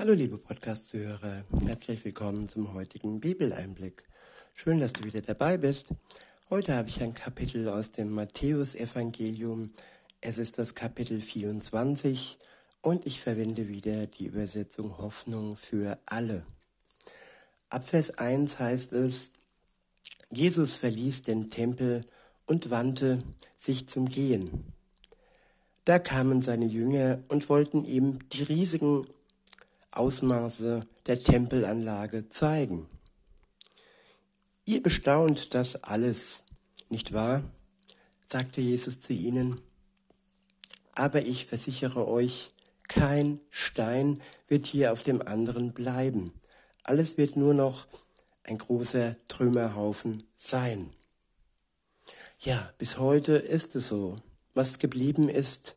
Hallo liebe Podcast-Zuhörer, herzlich willkommen zum heutigen Bibeleinblick. Schön, dass du wieder dabei bist. Heute habe ich ein Kapitel aus dem Matthäusevangelium. Es ist das Kapitel 24 und ich verwende wieder die Übersetzung Hoffnung für alle. Ab Vers 1 heißt es, Jesus verließ den Tempel und wandte sich zum Gehen. Da kamen seine Jünger und wollten ihm die riesigen Ausmaße der Tempelanlage zeigen. Ihr bestaunt das alles, nicht wahr? sagte Jesus zu ihnen. Aber ich versichere euch, kein Stein wird hier auf dem anderen bleiben. Alles wird nur noch ein großer Trümmerhaufen sein. Ja, bis heute ist es so. Was geblieben ist,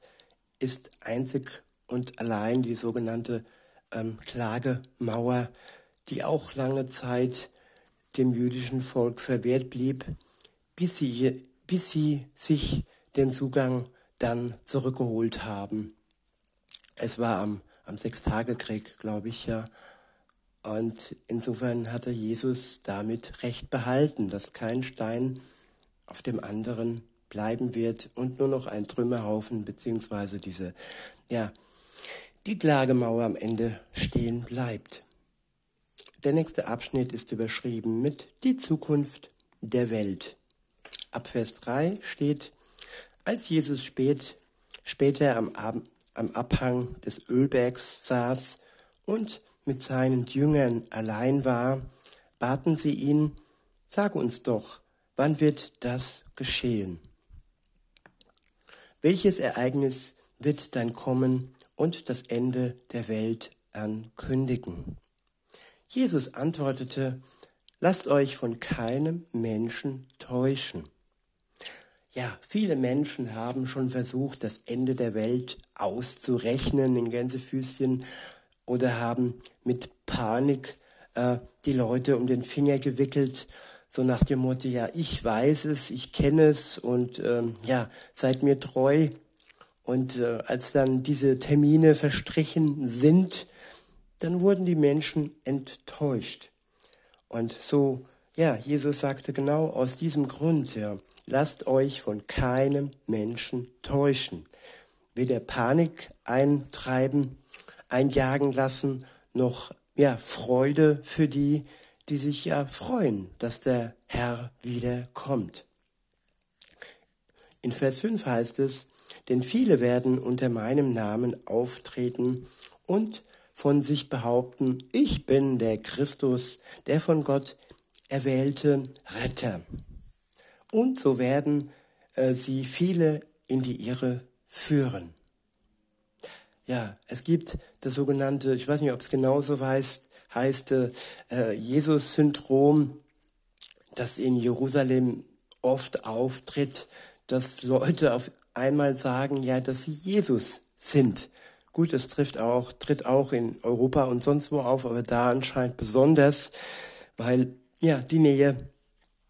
ist einzig und allein die sogenannte ähm, Klagemauer, die auch lange Zeit dem jüdischen Volk verwehrt blieb, bis sie, bis sie sich den Zugang dann zurückgeholt haben. Es war am, am Sechstagekrieg, glaube ich, ja. Und insofern hatte Jesus damit Recht behalten, dass kein Stein auf dem anderen bleiben wird und nur noch ein Trümmerhaufen beziehungsweise diese, ja, die Klagemauer am Ende stehen bleibt. Der nächste Abschnitt ist überschrieben mit Die Zukunft der Welt. Ab Vers 3 steht, als Jesus spät, später am, Ab am Abhang des Ölbergs saß und mit seinen Jüngern allein war, baten sie ihn, sag uns doch, wann wird das geschehen? Welches Ereignis wird dann kommen und das Ende der Welt ankündigen. Jesus antwortete, lasst euch von keinem Menschen täuschen. Ja, viele Menschen haben schon versucht, das Ende der Welt auszurechnen in Gänsefüßchen oder haben mit Panik äh, die Leute um den Finger gewickelt, so nach dem Motto, ja, ich weiß es, ich kenne es und ähm, ja, seid mir treu, und äh, als dann diese Termine verstrichen sind, dann wurden die Menschen enttäuscht. Und so, ja, Jesus sagte genau aus diesem Grund, ja, lasst euch von keinem Menschen täuschen. Weder Panik eintreiben, einjagen lassen, noch, ja, Freude für die, die sich ja freuen, dass der Herr wieder kommt. In Vers 5 heißt es, denn viele werden unter meinem Namen auftreten und von sich behaupten, ich bin der Christus, der von Gott erwählte Retter. Und so werden äh, sie viele in die Irre führen. Ja, es gibt das sogenannte, ich weiß nicht, ob es genauso heißt, heißt äh, Jesus-Syndrom, das in Jerusalem oft auftritt, dass Leute auf einmal sagen, ja, dass sie Jesus sind. Gut, es trifft auch, tritt auch in Europa und sonst wo auf, aber da anscheinend besonders, weil ja die Nähe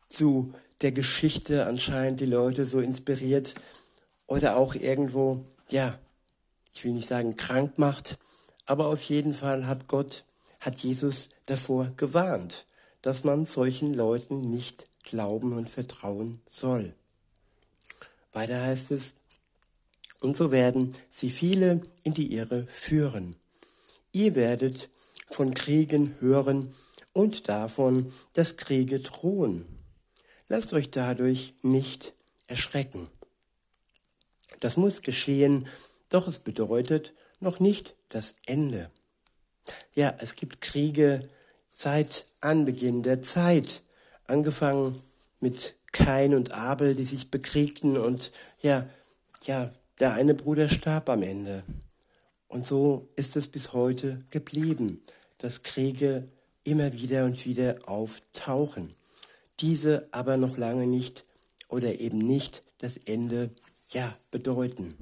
zu der Geschichte anscheinend die Leute so inspiriert oder auch irgendwo, ja, ich will nicht sagen krank macht, aber auf jeden Fall hat Gott, hat Jesus davor gewarnt, dass man solchen Leuten nicht glauben und vertrauen soll. Weiter heißt es, und so werden sie viele in die Irre führen. Ihr werdet von Kriegen hören und davon, dass Kriege drohen. Lasst euch dadurch nicht erschrecken. Das muss geschehen, doch es bedeutet noch nicht das Ende. Ja, es gibt Kriege seit Anbeginn der Zeit, angefangen mit Kain und Abel, die sich bekriegten und ja, ja, der eine Bruder starb am Ende. Und so ist es bis heute geblieben, dass Kriege immer wieder und wieder auftauchen. Diese aber noch lange nicht oder eben nicht das Ende ja bedeuten.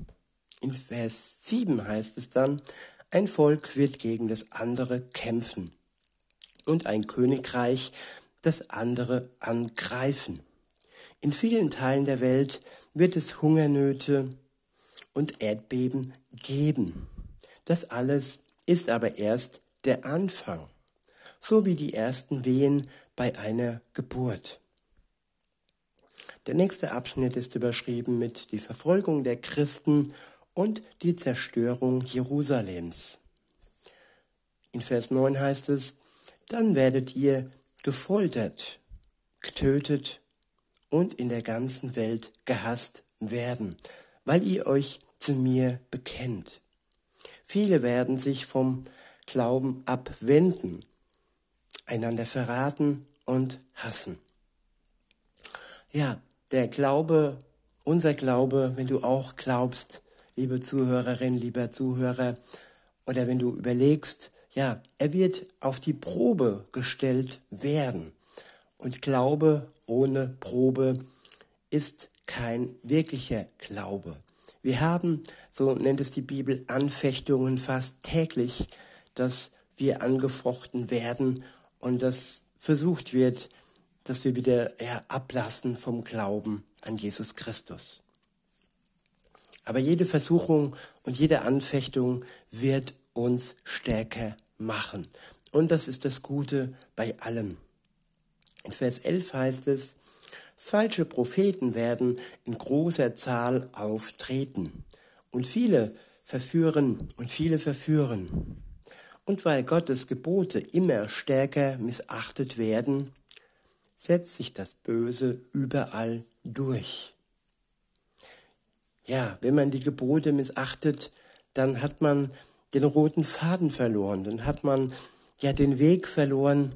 In Vers 7 heißt es dann, ein Volk wird gegen das andere kämpfen und ein Königreich das andere angreifen. In vielen Teilen der Welt wird es Hungernöte und Erdbeben geben. Das alles ist aber erst der Anfang, so wie die ersten Wehen bei einer Geburt. Der nächste Abschnitt ist überschrieben mit die Verfolgung der Christen und die Zerstörung Jerusalems. In Vers 9 heißt es, dann werdet ihr gefoltert, getötet und in der ganzen Welt gehasst werden, weil ihr euch zu mir bekennt. Viele werden sich vom Glauben abwenden, einander verraten und hassen. Ja, der Glaube, unser Glaube, wenn du auch glaubst, liebe Zuhörerin, lieber Zuhörer, oder wenn du überlegst, ja, er wird auf die Probe gestellt werden. Und Glaube ohne Probe ist kein wirklicher Glaube. Wir haben, so nennt es die Bibel, Anfechtungen fast täglich, dass wir angefochten werden und dass versucht wird, dass wir wieder ja, ablassen vom Glauben an Jesus Christus. Aber jede Versuchung und jede Anfechtung wird uns stärker machen. Und das ist das Gute bei allem. In Vers 11 heißt es, falsche Propheten werden in großer Zahl auftreten und viele verführen und viele verführen. Und weil Gottes Gebote immer stärker missachtet werden, setzt sich das Böse überall durch. Ja, wenn man die Gebote missachtet, dann hat man den roten Faden verloren, dann hat man ja den Weg verloren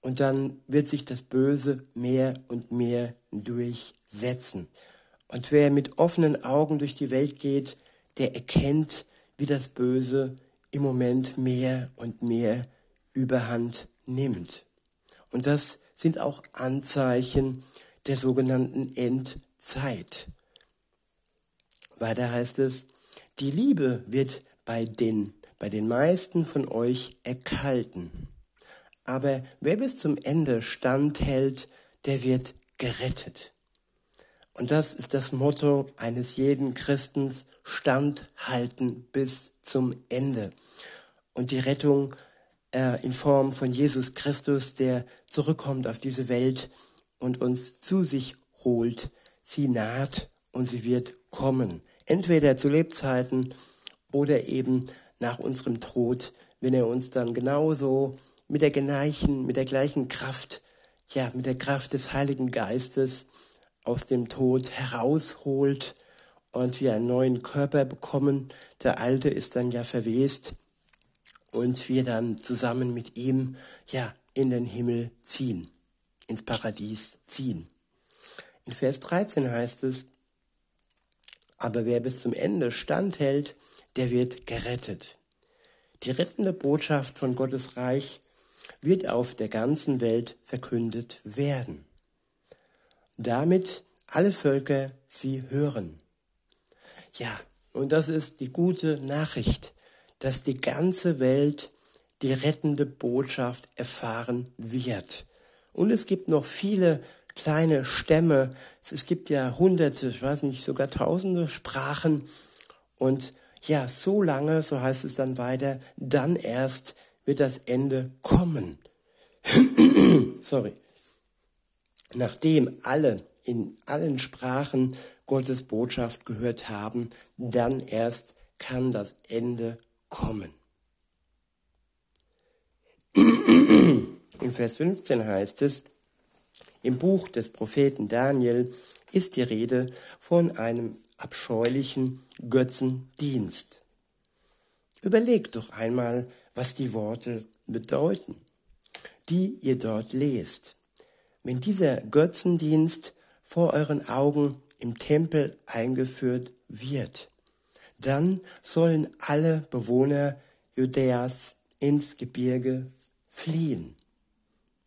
und dann wird sich das Böse mehr und mehr durchsetzen. Und wer mit offenen Augen durch die Welt geht, der erkennt, wie das Böse im Moment mehr und mehr überhand nimmt. Und das sind auch Anzeichen der sogenannten Endzeit. Weiter heißt es, die Liebe wird bei den, bei den meisten von euch erkalten. Aber wer bis zum Ende standhält, der wird gerettet. Und das ist das Motto eines jeden Christens, standhalten bis zum Ende. Und die Rettung äh, in Form von Jesus Christus, der zurückkommt auf diese Welt und uns zu sich holt, sie naht und sie wird kommen. Entweder zu Lebzeiten oder eben nach unserem Tod, wenn er uns dann genauso mit der gleichen, mit der gleichen Kraft, ja, mit der Kraft des Heiligen Geistes aus dem Tod herausholt und wir einen neuen Körper bekommen. Der alte ist dann ja verwest und wir dann zusammen mit ihm, ja, in den Himmel ziehen, ins Paradies ziehen. In Vers 13 heißt es, aber wer bis zum Ende standhält, der wird gerettet. Die rettende Botschaft von Gottes Reich wird auf der ganzen Welt verkündet werden, damit alle Völker sie hören. Ja, und das ist die gute Nachricht, dass die ganze Welt die rettende Botschaft erfahren wird. Und es gibt noch viele kleine Stämme. Es gibt ja hunderte, ich weiß nicht, sogar tausende Sprachen. Und ja, so lange, so heißt es dann weiter, dann erst wird das Ende kommen. Sorry. Nachdem alle in allen Sprachen Gottes Botschaft gehört haben, dann erst kann das Ende kommen. In Vers 15 heißt es, im Buch des Propheten Daniel ist die Rede von einem abscheulichen Götzendienst. Überlegt doch einmal, was die Worte bedeuten, die ihr dort lest. Wenn dieser Götzendienst vor euren Augen im Tempel eingeführt wird, dann sollen alle Bewohner Judäas ins Gebirge fliehen.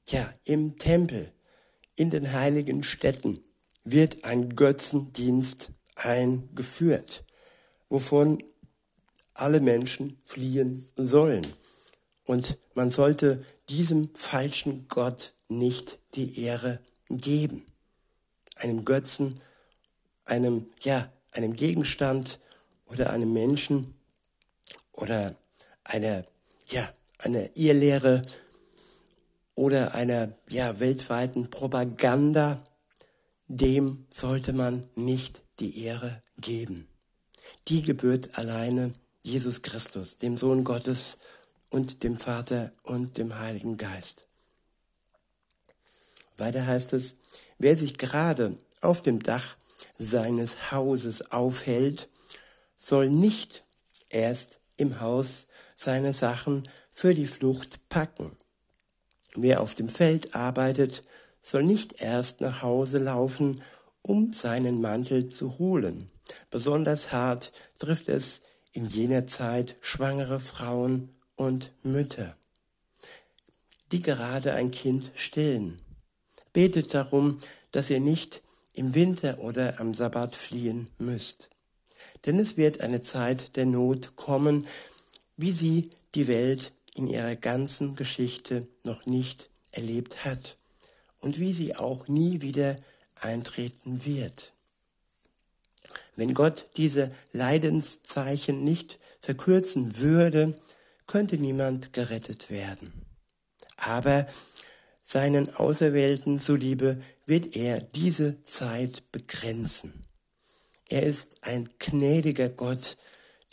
Ja, im Tempel in den heiligen Städten wird ein Götzendienst eingeführt, wovon alle Menschen fliehen sollen. Und man sollte diesem falschen Gott nicht die Ehre geben. Einem Götzen, einem, ja, einem Gegenstand oder einem Menschen oder einer, ja, einer Irrlehre oder einer ja, weltweiten Propaganda, dem sollte man nicht die Ehre geben. Die gebührt alleine Jesus Christus, dem Sohn Gottes und dem Vater und dem Heiligen Geist. Weiter heißt es, wer sich gerade auf dem Dach seines Hauses aufhält, soll nicht erst im Haus seine Sachen für die Flucht packen. Wer auf dem Feld arbeitet, soll nicht erst nach Hause laufen, um seinen Mantel zu holen. Besonders hart trifft es in jener Zeit schwangere Frauen und Mütter, die gerade ein Kind stillen. Betet darum, dass ihr nicht im Winter oder am Sabbat fliehen müsst. Denn es wird eine Zeit der Not kommen, wie sie die Welt in ihrer ganzen Geschichte noch nicht erlebt hat und wie sie auch nie wieder eintreten wird. Wenn Gott diese Leidenszeichen nicht verkürzen würde, könnte niemand gerettet werden. Aber seinen Auserwählten zuliebe wird er diese Zeit begrenzen. Er ist ein gnädiger Gott,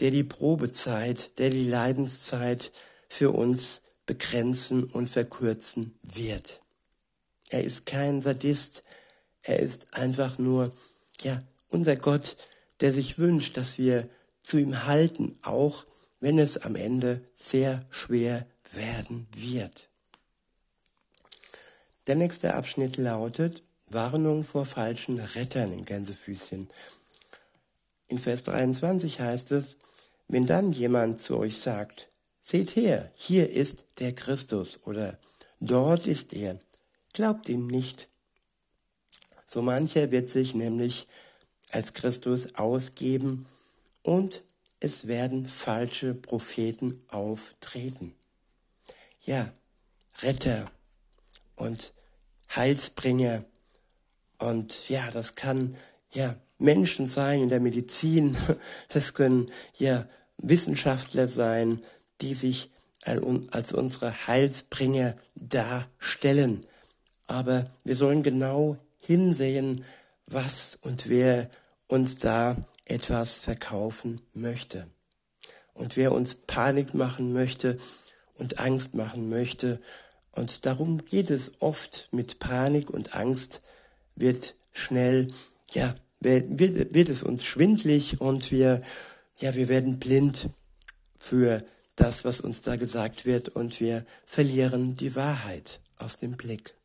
der die Probezeit, der die Leidenszeit für uns begrenzen und verkürzen wird. Er ist kein Sadist, er ist einfach nur, ja, unser Gott, der sich wünscht, dass wir zu ihm halten, auch wenn es am Ende sehr schwer werden wird. Der nächste Abschnitt lautet Warnung vor falschen Rettern in Gänsefüßchen. In Vers 23 heißt es, wenn dann jemand zu euch sagt, seht her, hier ist der Christus oder dort ist er, glaubt ihm nicht. So mancher wird sich nämlich als Christus ausgeben und es werden falsche Propheten auftreten. Ja, Retter und Heilsbringer und ja, das kann ja Menschen sein in der Medizin, das können ja Wissenschaftler sein, die sich als unsere Heilsbringer darstellen. Aber wir sollen genau hinsehen, was und wer uns da etwas verkaufen möchte. Und wer uns Panik machen möchte und Angst machen möchte. Und darum geht es oft mit Panik und Angst, wird schnell, ja, wird, wird es uns schwindlig und wir, ja, wir werden blind für das, was uns da gesagt wird und wir verlieren die Wahrheit aus dem Blick.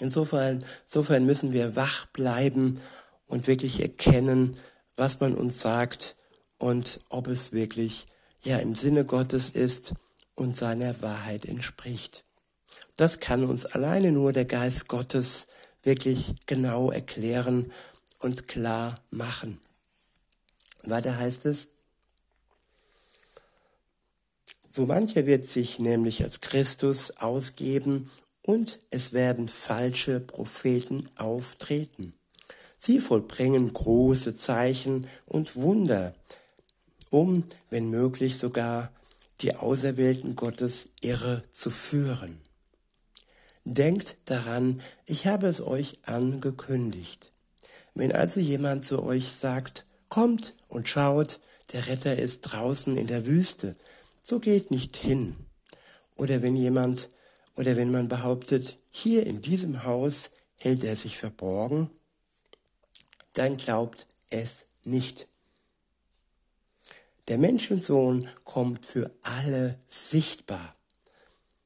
Insofern, insofern müssen wir wach bleiben und wirklich erkennen, was man uns sagt und ob es wirklich ja im Sinne Gottes ist und seiner Wahrheit entspricht. Das kann uns alleine nur der Geist Gottes wirklich genau erklären und klar machen. Weiter heißt es, so mancher wird sich nämlich als Christus ausgeben und es werden falsche Propheten auftreten. Sie vollbringen große Zeichen und Wunder, um, wenn möglich sogar, die Auserwählten Gottes irre zu führen. Denkt daran, ich habe es euch angekündigt. Wenn also jemand zu euch sagt, kommt und schaut, der Retter ist draußen in der Wüste, so geht nicht hin. Oder wenn jemand oder wenn man behauptet, hier in diesem Haus hält er sich verborgen, dann glaubt es nicht. Der Menschensohn kommt für alle sichtbar,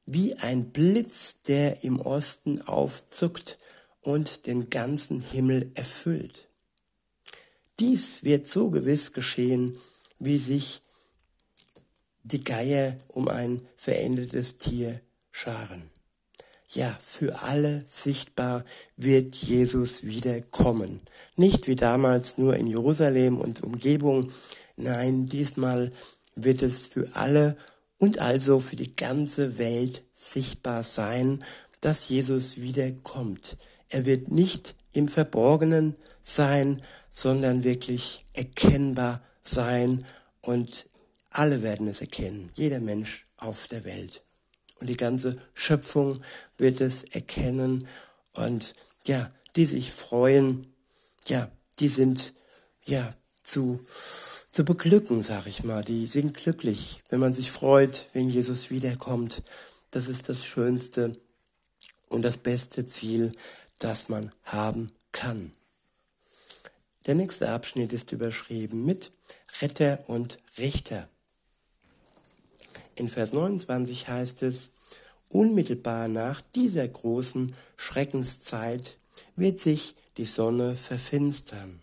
wie ein Blitz, der im Osten aufzuckt und den ganzen Himmel erfüllt. Dies wird so gewiss geschehen, wie sich die Geier um ein verendetes Tier scharen. Ja, für alle sichtbar wird Jesus wieder kommen. Nicht wie damals nur in Jerusalem und Umgebung. Nein, diesmal wird es für alle und also für die ganze Welt sichtbar sein, dass Jesus wieder kommt. Er wird nicht im Verborgenen sein, sondern wirklich erkennbar sein und alle werden es erkennen. Jeder Mensch auf der Welt. Und die ganze Schöpfung wird es erkennen und ja, die sich freuen, ja, die sind ja zu zu beglücken, sag ich mal. Die sind glücklich, wenn man sich freut, wenn Jesus wiederkommt. Das ist das Schönste und das beste Ziel, das man haben kann. Der nächste Abschnitt ist überschrieben mit Retter und Richter. In Vers 29 heißt es, unmittelbar nach dieser großen Schreckenszeit wird sich die Sonne verfinstern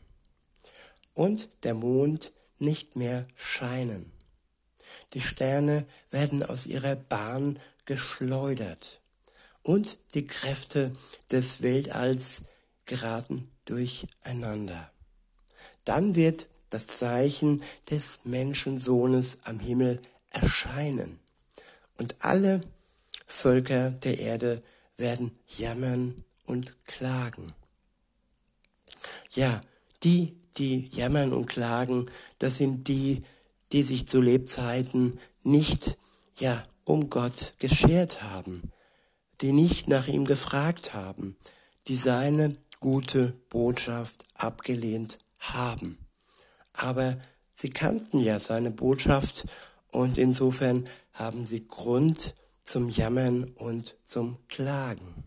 und der Mond nicht mehr scheinen. Die Sterne werden aus ihrer Bahn geschleudert und die Kräfte des Weltalls geraten durcheinander. Dann wird das Zeichen des Menschensohnes am Himmel erscheinen und alle Völker der Erde werden jammern und klagen. Ja, die, die jammern und klagen, das sind die, die sich zu Lebzeiten nicht, ja, um Gott geschert haben, die nicht nach ihm gefragt haben, die seine gute Botschaft abgelehnt haben. Aber sie kannten ja seine Botschaft und insofern haben sie Grund zum Jammern und zum Klagen.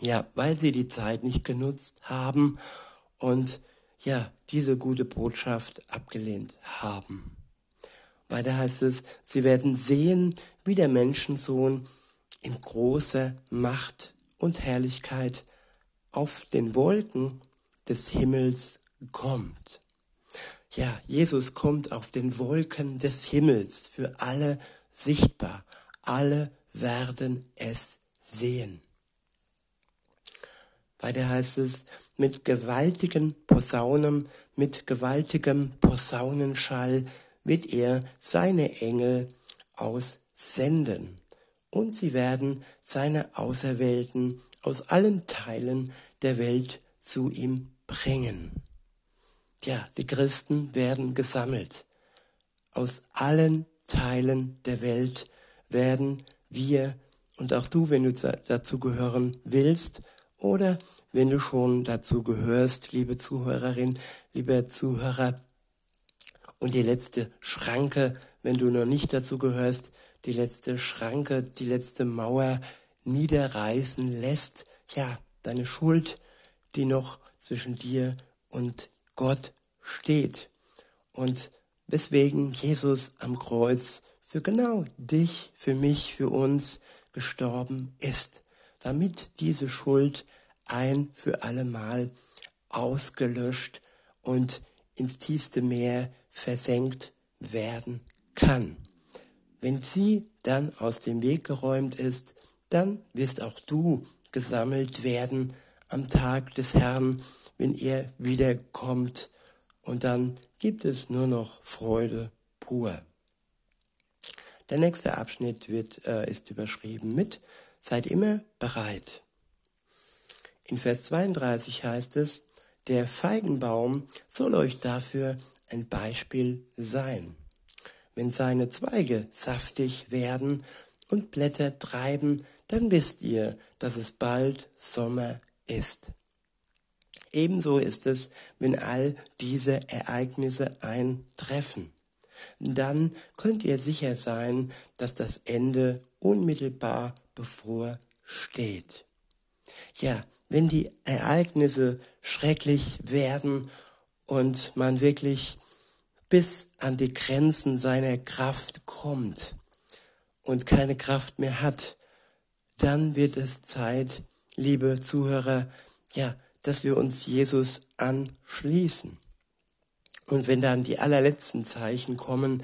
Ja, weil sie die Zeit nicht genutzt haben und ja, diese gute Botschaft abgelehnt haben. Weiter heißt es, sie werden sehen, wie der Menschensohn in großer Macht und Herrlichkeit auf den Wolken des Himmels kommt. Ja, Jesus kommt auf den Wolken des Himmels für alle sichtbar. Alle werden es sehen. Weiter heißt es, mit gewaltigen Posaunen, mit gewaltigem Posaunenschall wird er seine Engel aussenden. Und sie werden seine Auserwählten aus allen Teilen der Welt zu ihm bringen. Ja, die Christen werden gesammelt. Aus allen Teilen der Welt werden wir und auch du, wenn du dazu gehören willst, oder wenn du schon dazu gehörst, liebe Zuhörerin, lieber Zuhörer, und die letzte Schranke, wenn du noch nicht dazu gehörst, die letzte Schranke, die letzte Mauer niederreißen lässt, ja, deine Schuld, die noch zwischen dir und Gott steht. Und weswegen Jesus am Kreuz für genau dich, für mich, für uns gestorben ist damit diese Schuld ein für allemal ausgelöscht und ins tiefste Meer versenkt werden kann. Wenn sie dann aus dem Weg geräumt ist, dann wirst auch du gesammelt werden am Tag des Herrn, wenn er wiederkommt. Und dann gibt es nur noch Freude pur. Der nächste Abschnitt wird, äh, ist überschrieben mit Seid immer bereit. In Vers 32 heißt es, der Feigenbaum soll euch dafür ein Beispiel sein. Wenn seine Zweige saftig werden und Blätter treiben, dann wisst ihr, dass es bald Sommer ist. Ebenso ist es, wenn all diese Ereignisse eintreffen. Dann könnt ihr sicher sein, dass das Ende unmittelbar bevorsteht. Ja, wenn die Ereignisse schrecklich werden und man wirklich bis an die Grenzen seiner Kraft kommt und keine Kraft mehr hat, dann wird es Zeit, liebe Zuhörer, ja, dass wir uns Jesus anschließen. Und wenn dann die allerletzten Zeichen kommen,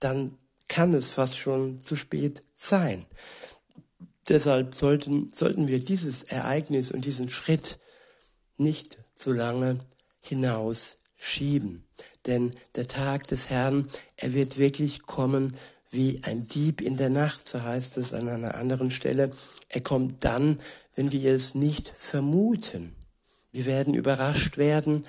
dann kann es fast schon zu spät sein. Deshalb sollten, sollten wir dieses Ereignis und diesen Schritt nicht zu lange hinausschieben. Denn der Tag des Herrn, er wird wirklich kommen wie ein Dieb in der Nacht, so heißt es an einer anderen Stelle. Er kommt dann, wenn wir es nicht vermuten. Wir werden überrascht werden,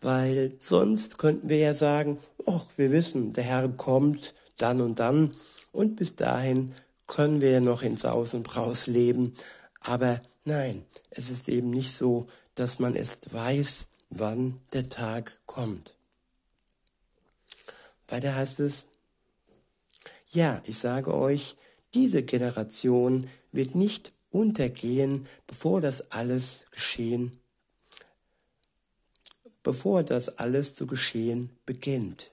weil sonst könnten wir ja sagen, ach, wir wissen, der Herr kommt dann und dann und bis dahin können wir noch in Saus und Braus leben. Aber nein, es ist eben nicht so, dass man erst weiß, wann der Tag kommt. Weiter heißt es, ja, ich sage euch, diese Generation wird nicht untergehen, bevor das alles geschehen, bevor das alles zu geschehen beginnt.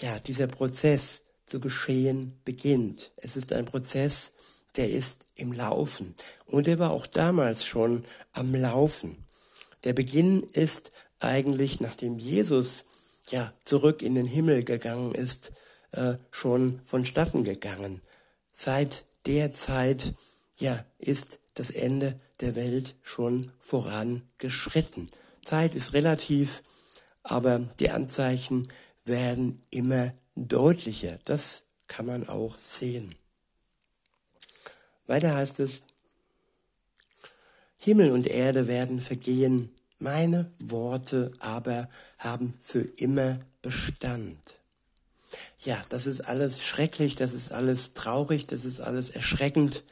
Ja, dieser Prozess zu geschehen beginnt. Es ist ein Prozess, der ist im Laufen. Und er war auch damals schon am Laufen. Der Beginn ist eigentlich, nachdem Jesus ja zurück in den Himmel gegangen ist, äh, schon vonstatten gegangen. Seit der Zeit ja ist das Ende der Welt schon vorangeschritten. Zeit ist relativ, aber die Anzeichen werden immer deutlicher. Das kann man auch sehen. Weiter heißt es, Himmel und Erde werden vergehen, meine Worte aber haben für immer Bestand. Ja, das ist alles schrecklich, das ist alles traurig, das ist alles erschreckend,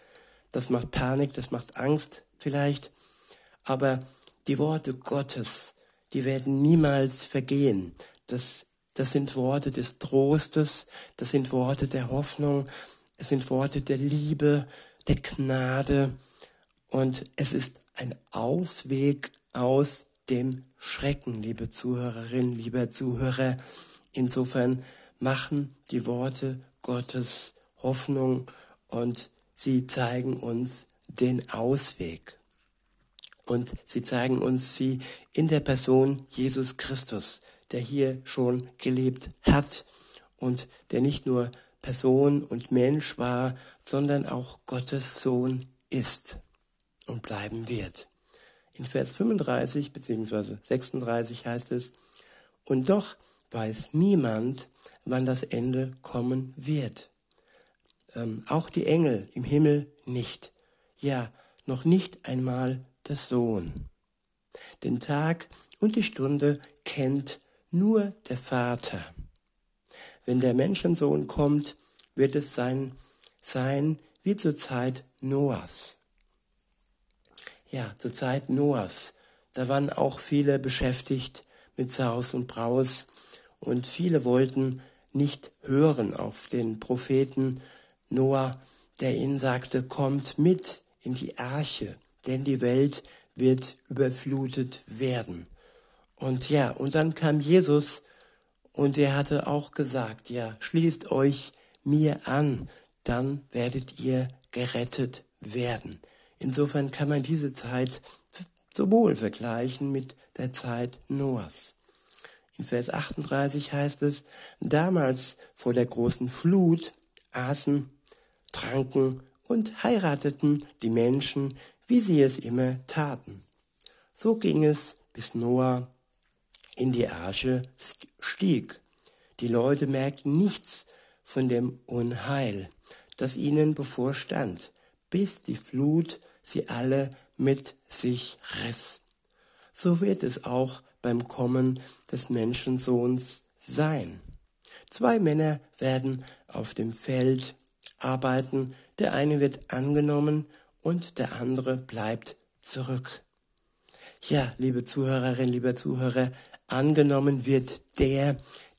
das macht Panik, das macht Angst vielleicht, aber die Worte Gottes, die werden niemals vergehen. Das, das sind Worte des Trostes, das sind Worte der Hoffnung, es sind Worte der Liebe, der Gnade und es ist ein Ausweg aus dem Schrecken, liebe Zuhörerin, lieber Zuhörer. Insofern machen die Worte Gottes Hoffnung und sie zeigen uns den Ausweg. Und sie zeigen uns sie in der Person Jesus Christus, der hier schon gelebt hat und der nicht nur Person und Mensch war, sondern auch Gottes Sohn ist und bleiben wird. In Vers 35 bzw. 36 heißt es, und doch weiß niemand, wann das Ende kommen wird. Ähm, auch die Engel im Himmel nicht. Ja, noch nicht einmal der Sohn. Den Tag und die Stunde kennt nur der Vater. Wenn der Menschensohn kommt, wird es sein, sein wie zur Zeit Noahs. Ja, zur Zeit Noahs. Da waren auch viele beschäftigt mit Saus und Braus und viele wollten nicht hören auf den Propheten Noah, der ihnen sagte, kommt mit in die Arche, denn die Welt wird überflutet werden. Und ja, und dann kam Jesus und er hatte auch gesagt, ja, schließt euch mir an, dann werdet ihr gerettet werden. Insofern kann man diese Zeit sowohl vergleichen mit der Zeit Noahs. In Vers 38 heißt es, damals vor der großen Flut aßen, tranken und heirateten die Menschen, wie sie es immer taten. So ging es, bis Noah in die Arche stieg. Die Leute merkten nichts von dem Unheil, das ihnen bevorstand, bis die Flut sie alle mit sich riss. So wird es auch beim Kommen des Menschensohns sein. Zwei Männer werden auf dem Feld arbeiten, der eine wird angenommen und der andere bleibt zurück. Ja, liebe Zuhörerinnen, lieber Zuhörer, angenommen wird der,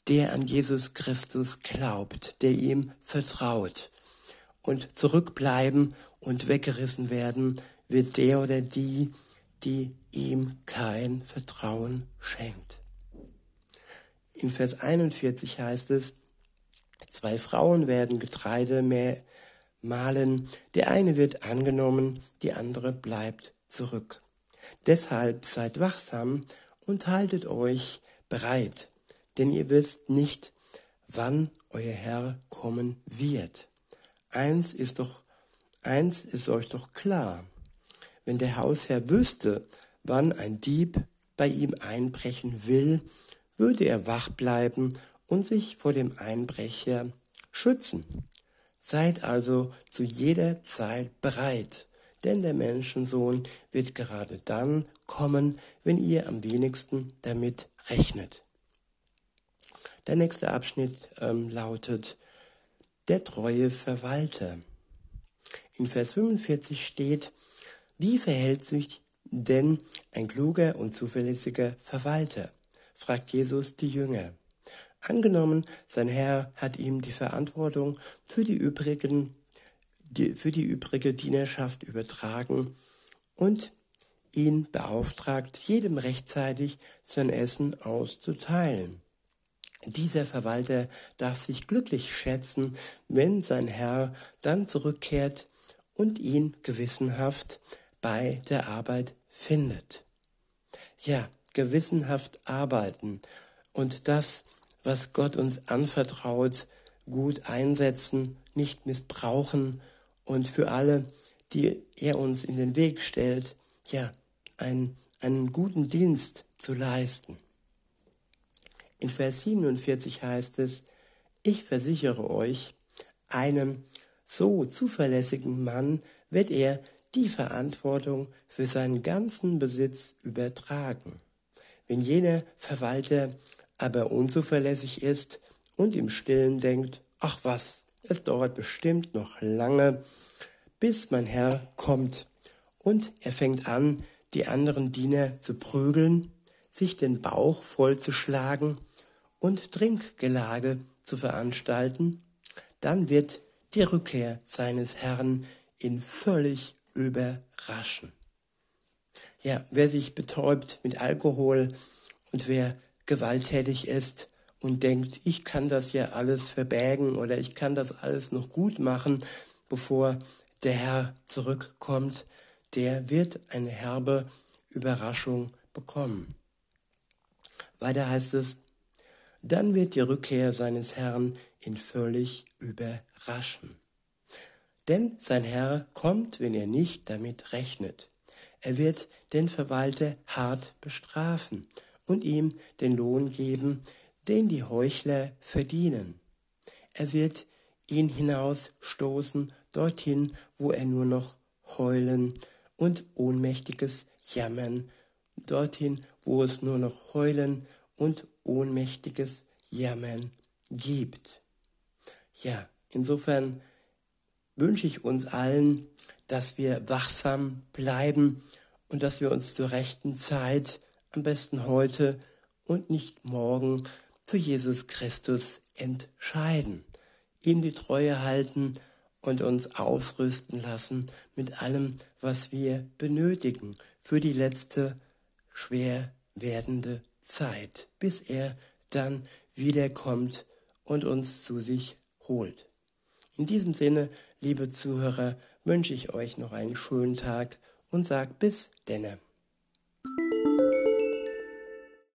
der an Jesus Christus glaubt, der ihm vertraut. Und zurückbleiben und weggerissen werden wird der oder die, die ihm kein Vertrauen schenkt. In Vers 41 heißt es, zwei Frauen werden Getreide mehr mahlen, der eine wird angenommen, die andere bleibt zurück. Deshalb seid wachsam und haltet euch bereit, denn ihr wisst nicht, wann euer Herr kommen wird. Eins ist doch, eins ist euch doch klar. Wenn der Hausherr wüsste, wann ein Dieb bei ihm einbrechen will, würde er wach bleiben und sich vor dem Einbrecher schützen. Seid also zu jeder Zeit bereit, denn der Menschensohn wird gerade dann kommen, wenn ihr am wenigsten damit rechnet. Der nächste Abschnitt ähm, lautet, der treue Verwalter. In Vers 45 steht, wie verhält sich denn ein kluger und zuverlässiger Verwalter? fragt Jesus die Jünger. Angenommen, sein Herr hat ihm die Verantwortung für die übrigen, die, für die übrige Dienerschaft übertragen und ihn beauftragt, jedem rechtzeitig sein Essen auszuteilen. Dieser Verwalter darf sich glücklich schätzen, wenn sein Herr dann zurückkehrt und ihn gewissenhaft bei der Arbeit findet. Ja, gewissenhaft arbeiten und das, was Gott uns anvertraut, gut einsetzen, nicht missbrauchen und für alle, die er uns in den Weg stellt, ja, einen, einen guten Dienst zu leisten. In Vers 47 heißt es, ich versichere euch, einem so zuverlässigen Mann wird er die Verantwortung für seinen ganzen Besitz übertragen. Wenn jener Verwalter aber unzuverlässig ist und im stillen denkt, ach was, es dauert bestimmt noch lange, bis mein Herr kommt, und er fängt an, die anderen Diener zu prügeln, sich den Bauch vollzuschlagen und Trinkgelage zu veranstalten, dann wird die Rückkehr seines Herrn ihn völlig überraschen. Ja, wer sich betäubt mit Alkohol und wer gewalttätig ist und denkt, ich kann das ja alles verbergen oder ich kann das alles noch gut machen, bevor der Herr zurückkommt, der wird eine herbe Überraschung bekommen. Weiter heißt es, dann wird die Rückkehr seines Herrn ihn völlig überraschen. Denn sein Herr kommt, wenn er nicht damit rechnet. Er wird den Verwalter hart bestrafen und ihm den Lohn geben, den die Heuchler verdienen. Er wird ihn hinausstoßen dorthin, wo er nur noch heulen und ohnmächtiges Jammern, dorthin, wo es nur noch heulen und ohnmächtiges Jammern gibt. Ja, insofern wünsche ich uns allen, dass wir wachsam bleiben und dass wir uns zur rechten Zeit, am besten heute und nicht morgen, für Jesus Christus entscheiden, ihm die Treue halten und uns ausrüsten lassen mit allem, was wir benötigen für die letzte schwer werdende Zeit, bis er dann wiederkommt und uns zu sich holt. In diesem Sinne, liebe Zuhörer, wünsche ich euch noch einen schönen Tag und sag bis denne.